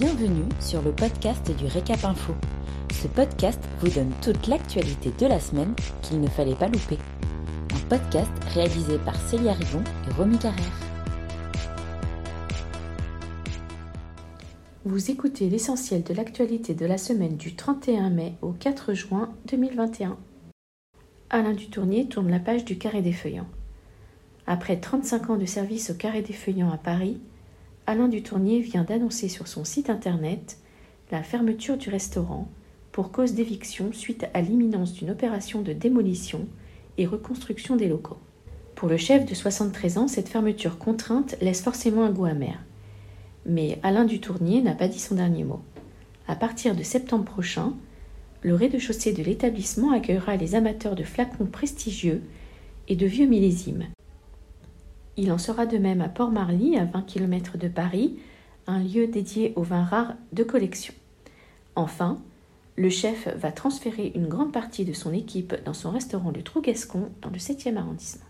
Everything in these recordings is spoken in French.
Bienvenue sur le podcast du Récap Info. Ce podcast vous donne toute l'actualité de la semaine qu'il ne fallait pas louper. Un podcast réalisé par Célia Rivon et Romy Carrère. Vous écoutez l'essentiel de l'actualité de la semaine du 31 mai au 4 juin 2021. Alain Dutournier tourne la page du Carré des Feuillants. Après 35 ans de service au Carré des Feuillants à Paris, Alain Dutournier vient d'annoncer sur son site internet la fermeture du restaurant pour cause d'éviction suite à l'imminence d'une opération de démolition et reconstruction des locaux. Pour le chef de 73 ans, cette fermeture contrainte laisse forcément un goût amer. Mais Alain Dutournier n'a pas dit son dernier mot. À partir de septembre prochain, le rez-de-chaussée de l'établissement accueillera les amateurs de flacons prestigieux et de vieux millésimes. Il en sera de même à Port-Marly, à 20 km de Paris, un lieu dédié aux vins rares de collection. Enfin, le chef va transférer une grande partie de son équipe dans son restaurant de Trougascon dans le 7e arrondissement.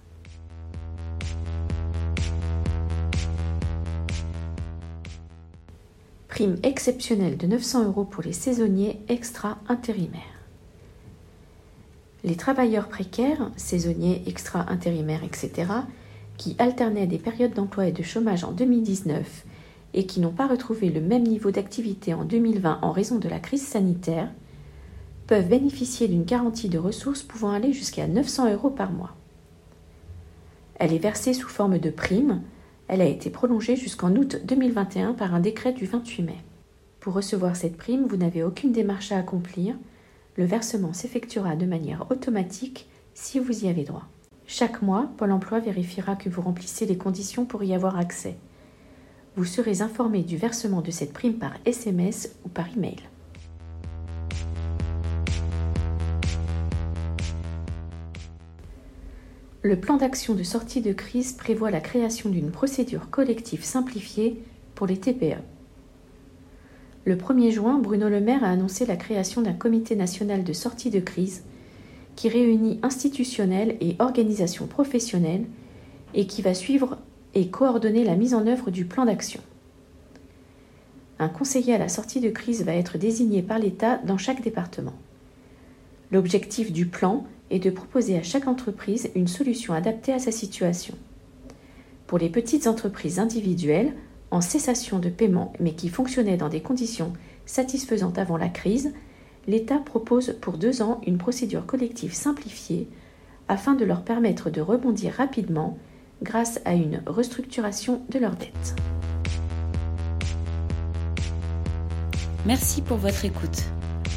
Prime exceptionnelle de 900 euros pour les saisonniers extra-intérimaires. Les travailleurs précaires, saisonniers, extra-intérimaires, etc., qui alternaient des périodes d'emploi et de chômage en 2019 et qui n'ont pas retrouvé le même niveau d'activité en 2020 en raison de la crise sanitaire, peuvent bénéficier d'une garantie de ressources pouvant aller jusqu'à 900 euros par mois. Elle est versée sous forme de prime. Elle a été prolongée jusqu'en août 2021 par un décret du 28 mai. Pour recevoir cette prime, vous n'avez aucune démarche à accomplir. Le versement s'effectuera de manière automatique si vous y avez droit. Chaque mois, Pôle emploi vérifiera que vous remplissez les conditions pour y avoir accès. Vous serez informé du versement de cette prime par SMS ou par email. Le plan d'action de sortie de crise prévoit la création d'une procédure collective simplifiée pour les TPE. Le 1er juin, Bruno Le Maire a annoncé la création d'un comité national de sortie de crise qui réunit institutionnels et organisations professionnelles et qui va suivre et coordonner la mise en œuvre du plan d'action. Un conseiller à la sortie de crise va être désigné par l'État dans chaque département. L'objectif du plan est de proposer à chaque entreprise une solution adaptée à sa situation. Pour les petites entreprises individuelles, en cessation de paiement mais qui fonctionnaient dans des conditions satisfaisantes avant la crise, l'État propose pour deux ans une procédure collective simplifiée afin de leur permettre de rebondir rapidement grâce à une restructuration de leurs dettes. Merci pour votre écoute.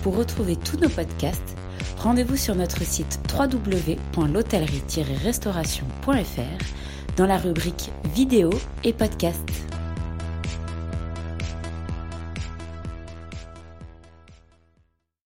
Pour retrouver tous nos podcasts, rendez-vous sur notre site www.l'hôtellerie-restauration.fr dans la rubrique vidéo et podcasts.